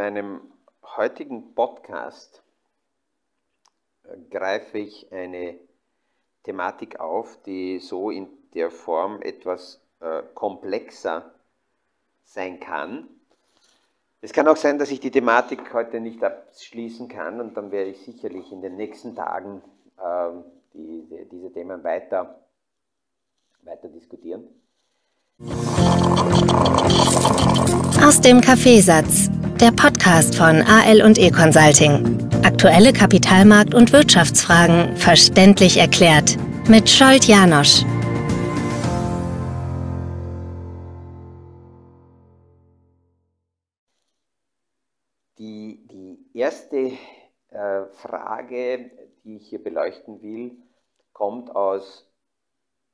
meinem heutigen Podcast äh, greife ich eine Thematik auf, die so in der Form etwas äh, komplexer sein kann. Es kann auch sein, dass ich die Thematik heute nicht abschließen kann und dann werde ich sicherlich in den nächsten Tagen äh, die, die, diese Themen weiter, weiter diskutieren. Aus dem Kaffeesatz, der Podcast von AL und E Consulting. Aktuelle Kapitalmarkt- und Wirtschaftsfragen verständlich erklärt mit Scholt Janosch. Die, die erste äh, Frage, die ich hier beleuchten will, kommt aus,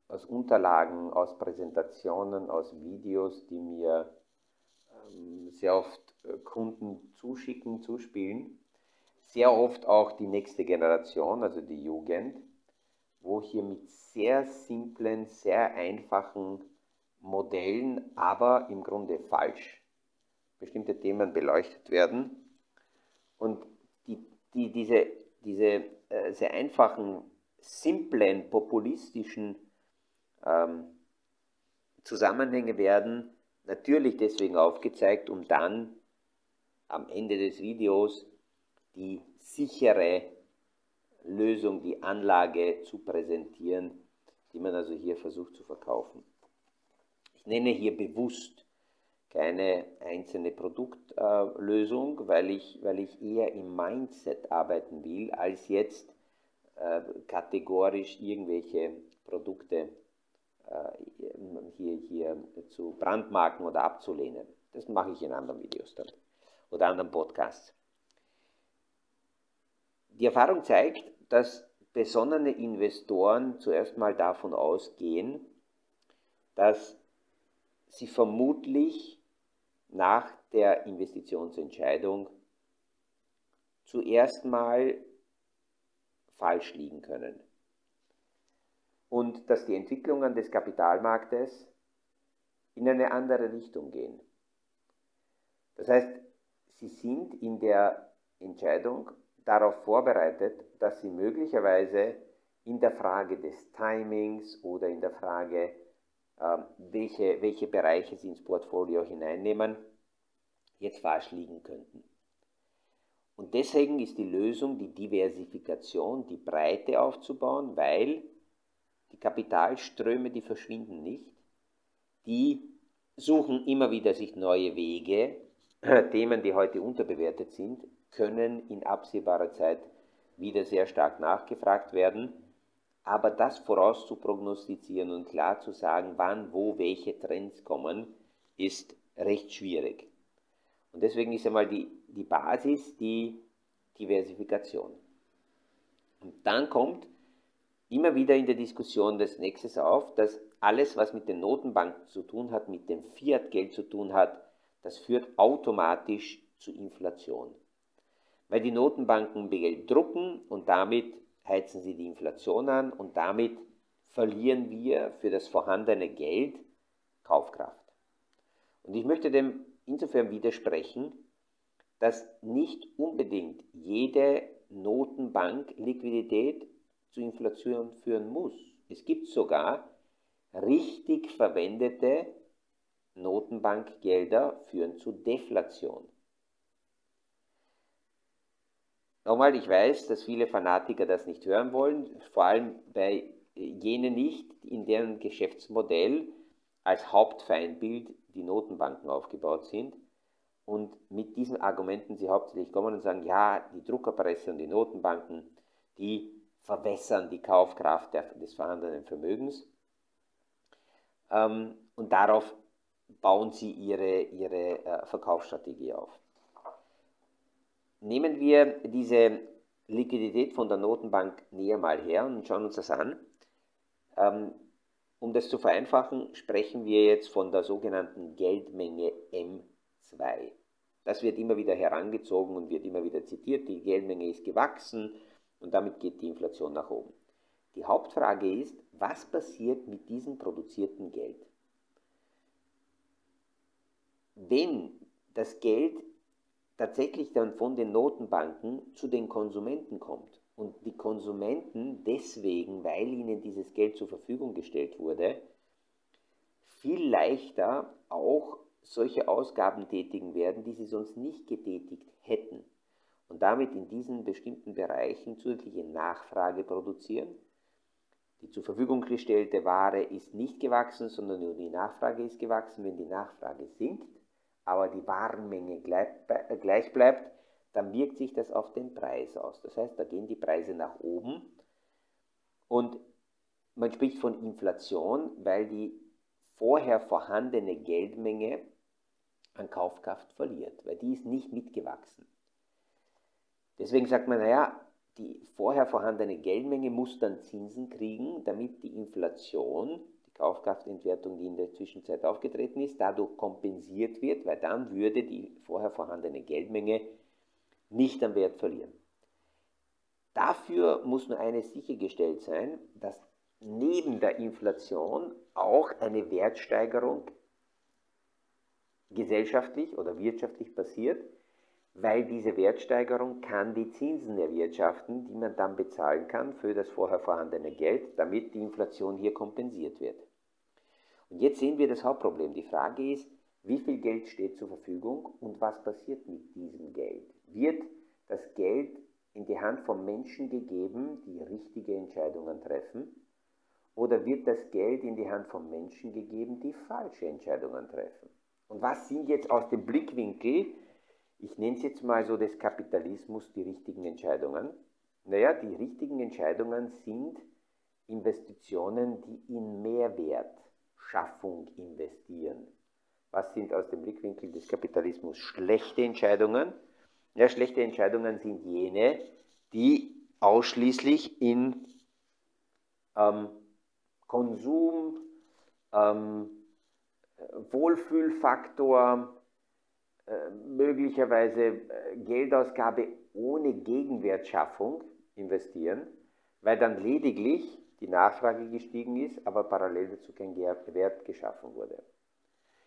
aus Unterlagen, aus Präsentationen, aus Videos, die mir ähm, sehr oft Kunden zuschicken, zuspielen. Sehr oft auch die nächste Generation, also die Jugend, wo hier mit sehr simplen, sehr einfachen Modellen, aber im Grunde falsch, bestimmte Themen beleuchtet werden. Und die, die, diese, diese äh, sehr einfachen, simplen, populistischen ähm, Zusammenhänge werden natürlich deswegen aufgezeigt, um dann am Ende des Videos die sichere Lösung, die Anlage zu präsentieren, die man also hier versucht zu verkaufen. Ich nenne hier bewusst keine einzelne Produktlösung, weil, ich, weil ich eher im Mindset arbeiten will, als jetzt äh, kategorisch irgendwelche Produkte äh, hier, hier zu brandmarken oder abzulehnen. Das mache ich in anderen Videos dann oder anderen Podcasts. Die Erfahrung zeigt, dass besonnene Investoren zuerst mal davon ausgehen, dass sie vermutlich nach der Investitionsentscheidung zuerst mal falsch liegen können und dass die Entwicklungen des Kapitalmarktes in eine andere Richtung gehen. Das heißt, sie sind in der Entscheidung darauf vorbereitet, dass sie möglicherweise in der Frage des Timings oder in der Frage, ähm, welche, welche Bereiche sie ins Portfolio hineinnehmen, jetzt falsch liegen könnten. Und deswegen ist die Lösung die Diversifikation, die Breite aufzubauen, weil die Kapitalströme, die verschwinden nicht, die suchen immer wieder sich neue Wege. Themen, die heute unterbewertet sind, können in absehbarer Zeit wieder sehr stark nachgefragt werden. Aber das vorauszuprognostizieren und klar zu sagen, wann, wo, welche Trends kommen, ist recht schwierig. Und deswegen ist einmal die, die Basis die Diversifikation. Und dann kommt immer wieder in der Diskussion des Nächstes auf, dass alles, was mit den Notenbanken zu tun hat, mit dem Fiat-Geld zu tun hat, das führt automatisch zu Inflation. Weil die Notenbanken Geld drucken und damit heizen sie die Inflation an und damit verlieren wir für das vorhandene Geld Kaufkraft. Und ich möchte dem insofern widersprechen, dass nicht unbedingt jede Notenbank Liquidität zu Inflation führen muss. Es gibt sogar richtig verwendete Notenbankgelder führen zu Deflation. Nochmal, ich weiß, dass viele Fanatiker das nicht hören wollen, vor allem bei jenen nicht, in deren Geschäftsmodell als Hauptfeindbild die Notenbanken aufgebaut sind und mit diesen Argumenten sie hauptsächlich kommen und sagen, ja, die Druckerpresse und die Notenbanken, die verwässern die Kaufkraft des vorhandenen Vermögens. Ähm, und darauf bauen sie ihre, ihre äh, Verkaufsstrategie auf. Nehmen wir diese Liquidität von der Notenbank näher mal her und schauen uns das an. Ähm, um das zu vereinfachen, sprechen wir jetzt von der sogenannten Geldmenge M2. Das wird immer wieder herangezogen und wird immer wieder zitiert. Die Geldmenge ist gewachsen und damit geht die Inflation nach oben. Die Hauptfrage ist, was passiert mit diesem produzierten Geld? Wenn das Geld tatsächlich dann von den Notenbanken zu den Konsumenten kommt und die Konsumenten deswegen, weil ihnen dieses Geld zur Verfügung gestellt wurde, viel leichter auch solche Ausgaben tätigen werden, die sie sonst nicht getätigt hätten und damit in diesen bestimmten Bereichen zusätzliche Nachfrage produzieren. Die zur Verfügung gestellte Ware ist nicht gewachsen, sondern nur die Nachfrage ist gewachsen. Wenn die Nachfrage sinkt, aber die Warenmenge gleich bleibt, dann wirkt sich das auf den Preis aus. Das heißt, da gehen die Preise nach oben und man spricht von Inflation, weil die vorher vorhandene Geldmenge an Kaufkraft verliert, weil die ist nicht mitgewachsen. Deswegen sagt man, naja, die vorher vorhandene Geldmenge muss dann Zinsen kriegen, damit die Inflation, Kaufkraftentwertung, die in der Zwischenzeit aufgetreten ist, dadurch kompensiert wird, weil dann würde die vorher vorhandene Geldmenge nicht an Wert verlieren. Dafür muss nur eines sichergestellt sein, dass neben der Inflation auch eine Wertsteigerung gesellschaftlich oder wirtschaftlich passiert, weil diese Wertsteigerung kann die Zinsen erwirtschaften, die man dann bezahlen kann für das vorher vorhandene Geld, damit die Inflation hier kompensiert wird. Und jetzt sehen wir das Hauptproblem. Die Frage ist, wie viel Geld steht zur Verfügung und was passiert mit diesem Geld? Wird das Geld in die Hand von Menschen gegeben, die richtige Entscheidungen treffen? Oder wird das Geld in die Hand von Menschen gegeben, die falsche Entscheidungen treffen? Und was sind jetzt aus dem Blickwinkel, ich nenne es jetzt mal so des Kapitalismus, die richtigen Entscheidungen? Naja, die richtigen Entscheidungen sind Investitionen, die in Mehrwertschaffung investieren. Was sind aus dem Blickwinkel des Kapitalismus schlechte Entscheidungen? Ja, schlechte Entscheidungen sind jene, die ausschließlich in ähm, Konsum, ähm, Wohlfühlfaktor, äh, möglicherweise äh, Geldausgabe ohne Gegenwertschaffung investieren, weil dann lediglich die Nachfrage gestiegen ist, aber parallel dazu kein Wert geschaffen wurde.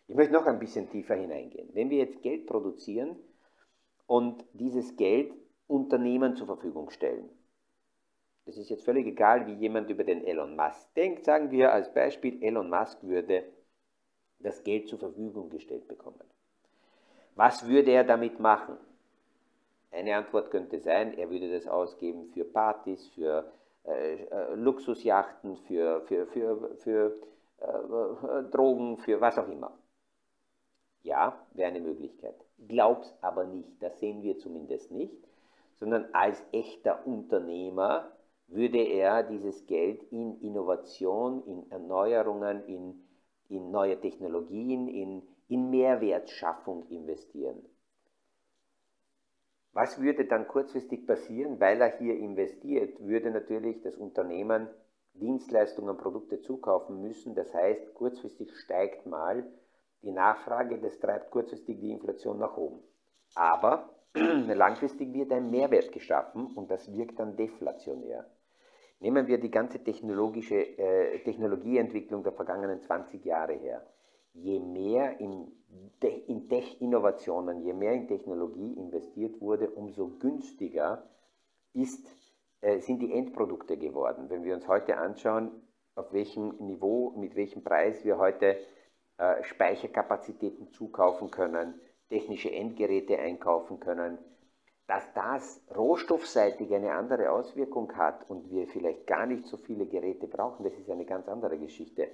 Ich möchte noch ein bisschen tiefer hineingehen. Wenn wir jetzt Geld produzieren und dieses Geld Unternehmen zur Verfügung stellen, das ist jetzt völlig egal, wie jemand über den Elon Musk denkt, sagen wir als Beispiel, Elon Musk würde das Geld zur Verfügung gestellt bekommen. Was würde er damit machen? Eine Antwort könnte sein, er würde das ausgeben für Partys, für äh, äh Luxusjachten, für, für, für, für äh, Drogen, für was auch immer. Ja, wäre eine Möglichkeit. Glaub's aber nicht, das sehen wir zumindest nicht, sondern als echter Unternehmer würde er dieses Geld in Innovation, in Erneuerungen, in, in neue Technologien, in, in Mehrwertschaffung investieren. Was würde dann kurzfristig passieren? Weil er hier investiert, würde natürlich das Unternehmen Dienstleistungen, Produkte zukaufen müssen. Das heißt, kurzfristig steigt mal die Nachfrage, das treibt kurzfristig die Inflation nach oben. Aber langfristig wird ein Mehrwert geschaffen und das wirkt dann deflationär. Nehmen wir die ganze technologische äh, Technologieentwicklung der vergangenen 20 Jahre her. Je mehr in, in Tech-Innovationen, je mehr in Technologie investiert wurde, umso günstiger ist, äh, sind die Endprodukte geworden. Wenn wir uns heute anschauen, auf welchem Niveau, mit welchem Preis wir heute äh, Speicherkapazitäten zukaufen können, technische Endgeräte einkaufen können, dass das rohstoffseitig eine andere Auswirkung hat und wir vielleicht gar nicht so viele Geräte brauchen, das ist eine ganz andere Geschichte.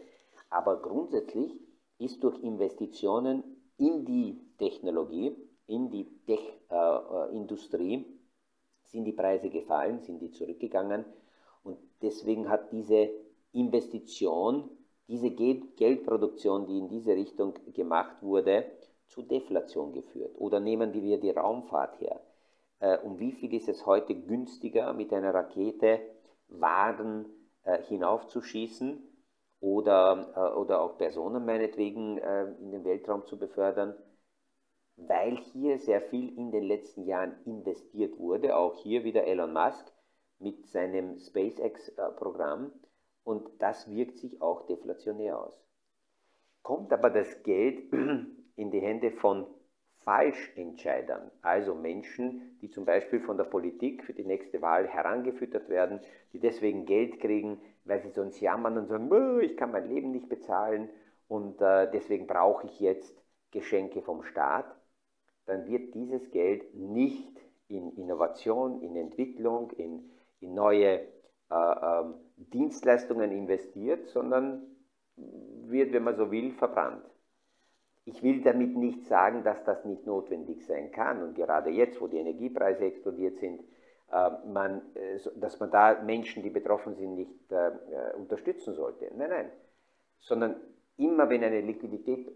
Aber grundsätzlich ist durch Investitionen in die Technologie, in die Tech-Industrie, äh, sind die Preise gefallen, sind die zurückgegangen und deswegen hat diese Investition diese Geldproduktion, die in diese Richtung gemacht wurde, zu Deflation geführt. Oder nehmen wir die Raumfahrt her. Äh, um wie viel ist es heute günstiger, mit einer Rakete Waren äh, hinaufzuschießen oder, äh, oder auch Personen meinetwegen in den Weltraum zu befördern? Weil hier sehr viel in den letzten Jahren investiert wurde, auch hier wieder Elon Musk mit seinem SpaceX-Programm und das wirkt sich auch deflationär aus. Kommt aber das Geld in die Hände von Falschentscheidern, also Menschen, die zum Beispiel von der Politik für die nächste Wahl herangefüttert werden, die deswegen Geld kriegen, weil sie sonst jammern und sagen, ich kann mein Leben nicht bezahlen und äh, deswegen brauche ich jetzt Geschenke vom Staat, dann wird dieses Geld nicht in Innovation, in Entwicklung, in, in neue äh, äh, Dienstleistungen investiert, sondern wird, wenn man so will, verbrannt. Ich will damit nicht sagen, dass das nicht notwendig sein kann. Und gerade jetzt, wo die Energiepreise explodiert sind, man, äh, dass man da Menschen, die betroffen sind, nicht äh, unterstützen sollte. Nein, nein. Sondern immer wenn eine Liquidität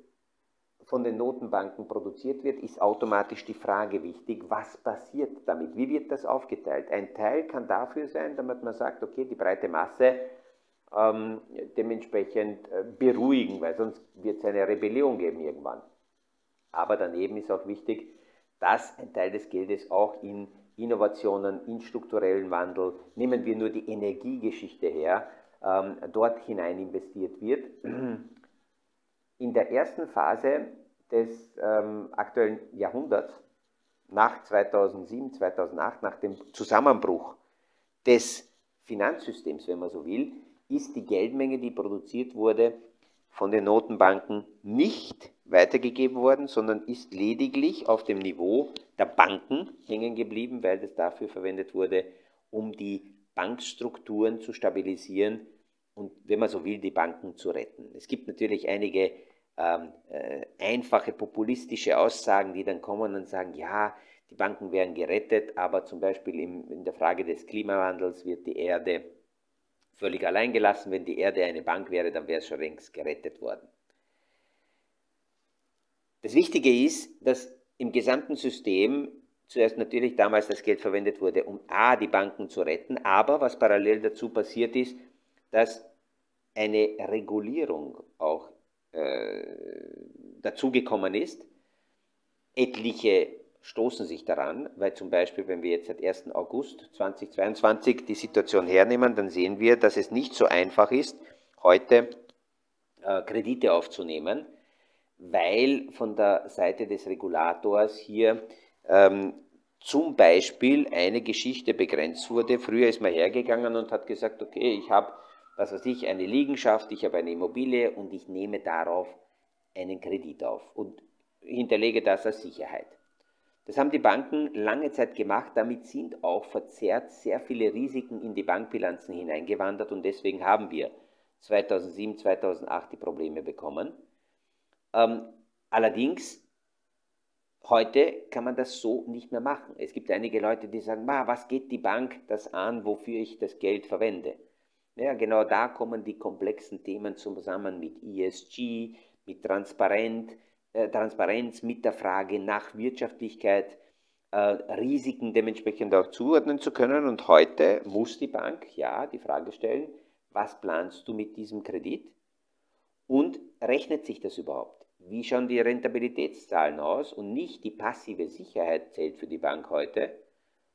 von den Notenbanken produziert wird, ist automatisch die Frage wichtig, was passiert damit? Wie wird das aufgeteilt? Ein Teil kann dafür sein, damit man sagt, okay, die breite Masse ähm, dementsprechend äh, beruhigen, weil sonst wird es eine Rebellion geben irgendwann. Aber daneben ist auch wichtig, dass ein Teil des Geldes auch in Innovationen, in strukturellen Wandel, nehmen wir nur die Energiegeschichte her, ähm, dort hinein investiert wird. In der ersten Phase des ähm, aktuellen Jahrhunderts, nach 2007, 2008, nach dem Zusammenbruch des Finanzsystems, wenn man so will, ist die Geldmenge, die produziert wurde, von den Notenbanken nicht weitergegeben worden, sondern ist lediglich auf dem Niveau der Banken hängen geblieben, weil das dafür verwendet wurde, um die Bankstrukturen zu stabilisieren und, wenn man so will, die Banken zu retten. Es gibt natürlich einige ähm, äh, einfache populistische Aussagen, die dann kommen und sagen, ja, die Banken werden gerettet, aber zum Beispiel im, in der Frage des Klimawandels wird die Erde völlig allein gelassen. Wenn die Erde eine Bank wäre, dann wäre es schon längst gerettet worden. Das Wichtige ist, dass im gesamten System zuerst natürlich damals das Geld verwendet wurde, um A, die Banken zu retten, aber was parallel dazu passiert ist, dass eine Regulierung auch äh, dazugekommen ist. Etliche stoßen sich daran, weil zum Beispiel, wenn wir jetzt seit 1. August 2022 die Situation hernehmen, dann sehen wir, dass es nicht so einfach ist, heute äh, Kredite aufzunehmen, weil von der Seite des Regulators hier ähm, zum Beispiel eine Geschichte begrenzt wurde. Früher ist man hergegangen und hat gesagt, okay, ich habe, was weiß ich, eine Liegenschaft, ich habe eine Immobilie und ich nehme darauf einen Kredit auf und hinterlege das als Sicherheit. Das haben die Banken lange Zeit gemacht, damit sind auch verzerrt sehr viele Risiken in die Bankbilanzen hineingewandert und deswegen haben wir 2007, 2008 die Probleme bekommen. Ähm, allerdings, heute kann man das so nicht mehr machen. Es gibt einige Leute, die sagen, was geht die Bank das an, wofür ich das Geld verwende? Ja, genau da kommen die komplexen Themen zusammen mit ESG, mit Transparenz, äh, Transparenz mit der Frage nach Wirtschaftlichkeit, äh, Risiken dementsprechend auch zuordnen zu können. Und heute muss die Bank ja die Frage stellen, was planst du mit diesem Kredit? Und rechnet sich das überhaupt? Wie schauen die Rentabilitätszahlen aus? Und nicht die passive Sicherheit zählt für die Bank heute,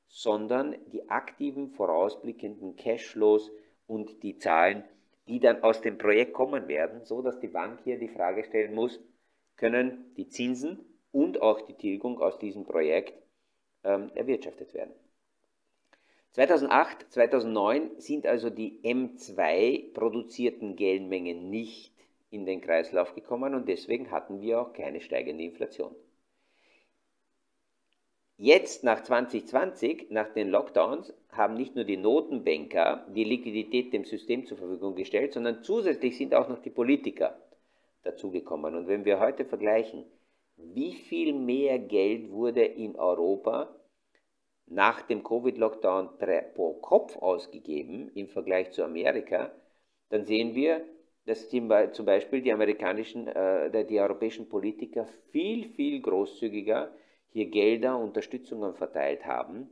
sondern die aktiven, vorausblickenden Cashflows und die Zahlen, die dann aus dem Projekt kommen werden, so dass die Bank hier die Frage stellen muss, können die Zinsen und auch die Tilgung aus diesem Projekt ähm, erwirtschaftet werden. 2008, 2009 sind also die M2 produzierten Geldmengen nicht in den Kreislauf gekommen und deswegen hatten wir auch keine steigende Inflation. Jetzt nach 2020, nach den Lockdowns, haben nicht nur die Notenbanker die Liquidität dem System zur Verfügung gestellt, sondern zusätzlich sind auch noch die Politiker dazugekommen. Und wenn wir heute vergleichen, wie viel mehr Geld wurde in Europa nach dem Covid-Lockdown pro Kopf ausgegeben im Vergleich zu Amerika, dann sehen wir, dass zum Beispiel die amerikanischen, äh, die europäischen Politiker viel, viel großzügiger hier Gelder, Unterstützungen verteilt haben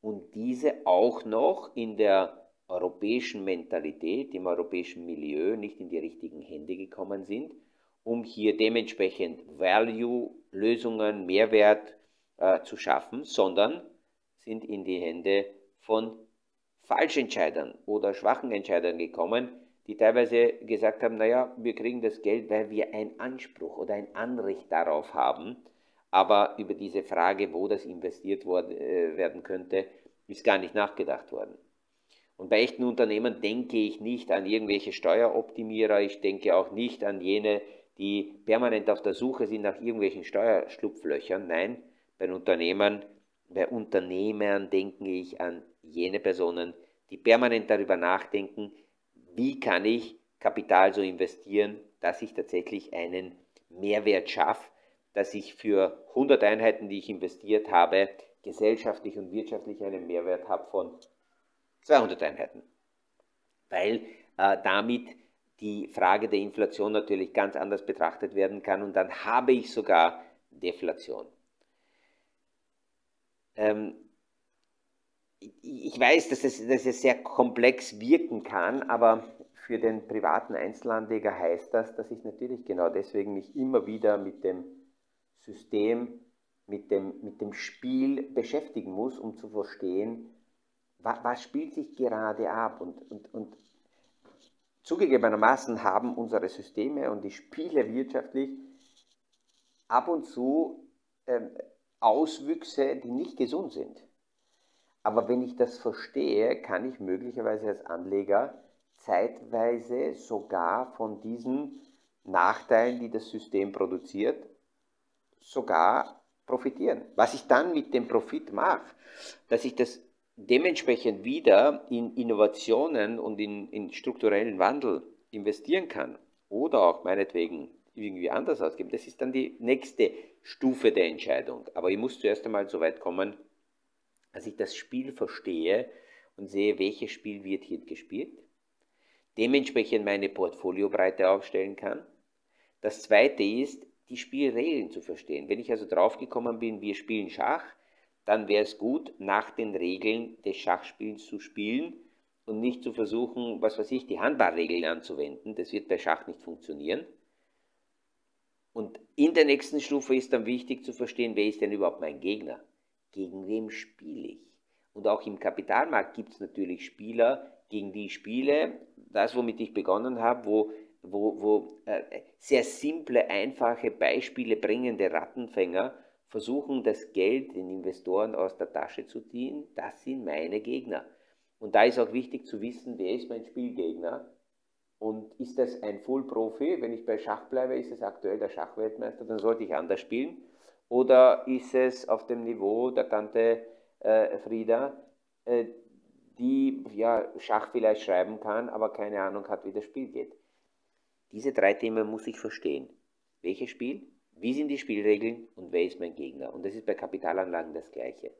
und diese auch noch in der europäischen Mentalität, im europäischen Milieu nicht in die richtigen Hände gekommen sind um hier dementsprechend Value-Lösungen, Mehrwert äh, zu schaffen, sondern sind in die Hände von Falschentscheidern oder schwachen Entscheidern gekommen, die teilweise gesagt haben, naja, wir kriegen das Geld, weil wir einen Anspruch oder ein Anrecht darauf haben, aber über diese Frage, wo das investiert äh, werden könnte, ist gar nicht nachgedacht worden. Und bei echten Unternehmen denke ich nicht an irgendwelche Steueroptimierer, ich denke auch nicht an jene, die permanent auf der Suche sind nach irgendwelchen Steuerschlupflöchern. Nein, bei Unternehmern, bei Unternehmern denke ich an jene Personen, die permanent darüber nachdenken, wie kann ich Kapital so investieren, dass ich tatsächlich einen Mehrwert schaffe, dass ich für 100 Einheiten, die ich investiert habe, gesellschaftlich und wirtschaftlich einen Mehrwert habe von 200 Einheiten. Weil äh, damit die Frage der Inflation natürlich ganz anders betrachtet werden kann und dann habe ich sogar Deflation. Ähm, ich weiß, dass es, dass es sehr komplex wirken kann, aber für den privaten Einzelanleger heißt das, dass ich natürlich genau deswegen mich immer wieder mit dem System, mit dem, mit dem Spiel beschäftigen muss, um zu verstehen, was, was spielt sich gerade ab. Und, und, und zugegebenermaßen haben unsere Systeme und die Spiele wirtschaftlich ab und zu äh, Auswüchse, die nicht gesund sind. Aber wenn ich das verstehe, kann ich möglicherweise als Anleger zeitweise sogar von diesen Nachteilen, die das System produziert, sogar profitieren. Was ich dann mit dem Profit mache, dass ich das dementsprechend wieder in Innovationen und in, in strukturellen Wandel investieren kann oder auch meinetwegen irgendwie anders ausgeben, das ist dann die nächste Stufe der Entscheidung. Aber ich muss zuerst einmal so weit kommen, dass ich das Spiel verstehe und sehe, welches Spiel wird hier gespielt, dementsprechend meine Portfoliobreite aufstellen kann. Das zweite ist, die Spielregeln zu verstehen. Wenn ich also draufgekommen bin, wir spielen Schach, dann wäre es gut, nach den Regeln des Schachspiels zu spielen und nicht zu versuchen, was weiß ich, die Handballregeln anzuwenden. Das wird bei Schach nicht funktionieren. Und in der nächsten Stufe ist dann wichtig zu verstehen, wer ist denn überhaupt mein Gegner? Gegen wem spiele ich? Und auch im Kapitalmarkt gibt es natürlich Spieler, gegen die ich spiele. Das, womit ich begonnen habe, wo wo, wo äh, sehr simple, einfache Beispiele bringende Rattenfänger versuchen, das Geld den Investoren aus der Tasche zu ziehen, das sind meine Gegner. Und da ist auch wichtig zu wissen, wer ist mein Spielgegner und ist das ein Full-Profi? Wenn ich bei Schach bleibe, ist es aktuell der Schachweltmeister, dann sollte ich anders spielen. Oder ist es auf dem Niveau der Tante äh, Frieda, äh, die ja Schach vielleicht schreiben kann, aber keine Ahnung hat, wie das Spiel geht? Diese drei Themen muss ich verstehen. Welches Spiel? Wie sind die Spielregeln und wer ist mein Gegner? Und das ist bei Kapitalanlagen das Gleiche.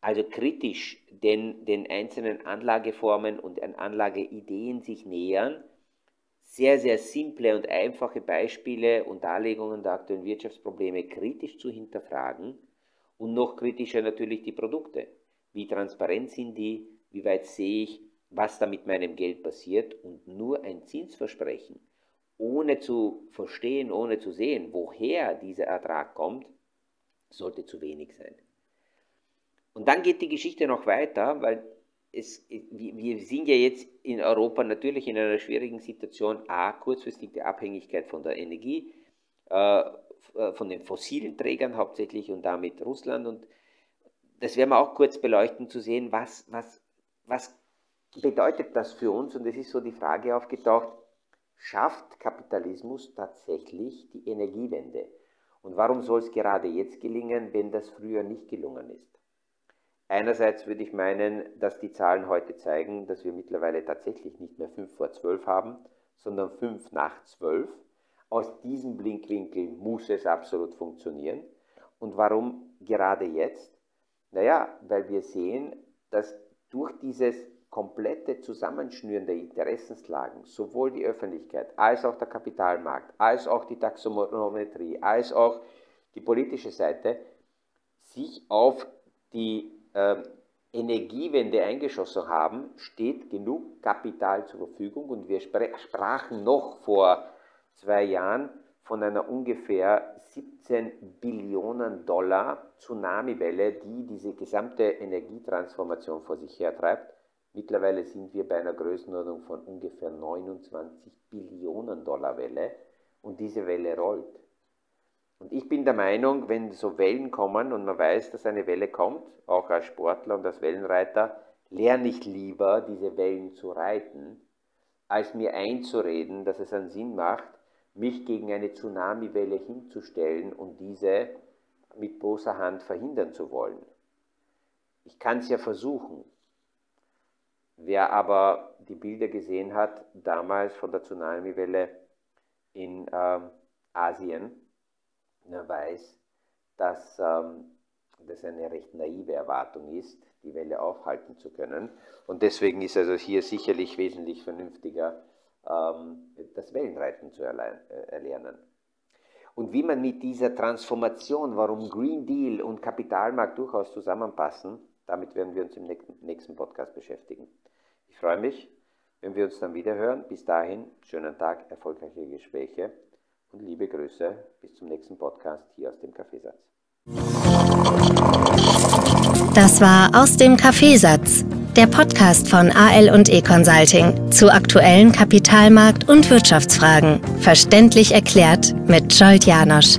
Also kritisch den, den einzelnen Anlageformen und Anlageideen sich nähern, sehr, sehr simple und einfache Beispiele und Darlegungen der aktuellen Wirtschaftsprobleme kritisch zu hinterfragen und noch kritischer natürlich die Produkte. Wie transparent sind die? Wie weit sehe ich was da mit meinem Geld passiert und nur ein Zinsversprechen, ohne zu verstehen, ohne zu sehen, woher dieser Ertrag kommt, sollte zu wenig sein. Und dann geht die Geschichte noch weiter, weil es, wir sind ja jetzt in Europa natürlich in einer schwierigen Situation, a, kurzfristige Abhängigkeit von der Energie, äh, von den fossilen Trägern hauptsächlich und damit Russland. Und das werden wir auch kurz beleuchten, zu sehen, was, was, was bedeutet das für uns? Und es ist so die Frage aufgetaucht, schafft Kapitalismus tatsächlich die Energiewende? Und warum soll es gerade jetzt gelingen, wenn das früher nicht gelungen ist? Einerseits würde ich meinen, dass die Zahlen heute zeigen, dass wir mittlerweile tatsächlich nicht mehr 5 vor 12 haben, sondern 5 nach 12. Aus diesem Blinkwinkel muss es absolut funktionieren. Und warum gerade jetzt? Naja, weil wir sehen, dass durch dieses komplette Zusammenschnüren der Interessenslagen, sowohl die Öffentlichkeit als auch der Kapitalmarkt, als auch die Taxonometrie, als auch die politische Seite, sich auf die äh, Energiewende eingeschossen haben, steht genug Kapital zur Verfügung und wir sprachen noch vor zwei Jahren von einer ungefähr 17 Billionen Dollar Tsunamiwelle, die diese gesamte Energietransformation vor sich hertreibt. Mittlerweile sind wir bei einer Größenordnung von ungefähr 29 Billionen Dollar Welle und diese Welle rollt. Und ich bin der Meinung, wenn so Wellen kommen und man weiß, dass eine Welle kommt, auch als Sportler und als Wellenreiter, lerne ich lieber, diese Wellen zu reiten, als mir einzureden, dass es einen Sinn macht, mich gegen eine Tsunamiwelle hinzustellen und diese mit bloßer Hand verhindern zu wollen. Ich kann es ja versuchen. Wer aber die Bilder gesehen hat, damals von der Tsunamiwelle in äh, Asien, der weiß, dass ähm, das eine recht naive Erwartung ist, die Welle aufhalten zu können. Und deswegen ist also hier sicherlich wesentlich vernünftiger, ähm, das Wellenreiten zu äh, erlernen. Und wie man mit dieser Transformation, warum Green Deal und Kapitalmarkt durchaus zusammenpassen, damit werden wir uns im nächsten Podcast beschäftigen. Ich freue mich, wenn wir uns dann wieder hören. Bis dahin, schönen Tag, erfolgreiche Gespräche und liebe Grüße. Bis zum nächsten Podcast hier aus dem Kaffeesatz. Das war aus dem Kaffeesatz, der Podcast von AL und E Consulting zu aktuellen Kapitalmarkt- und Wirtschaftsfragen. Verständlich erklärt mit Scholt Janosch.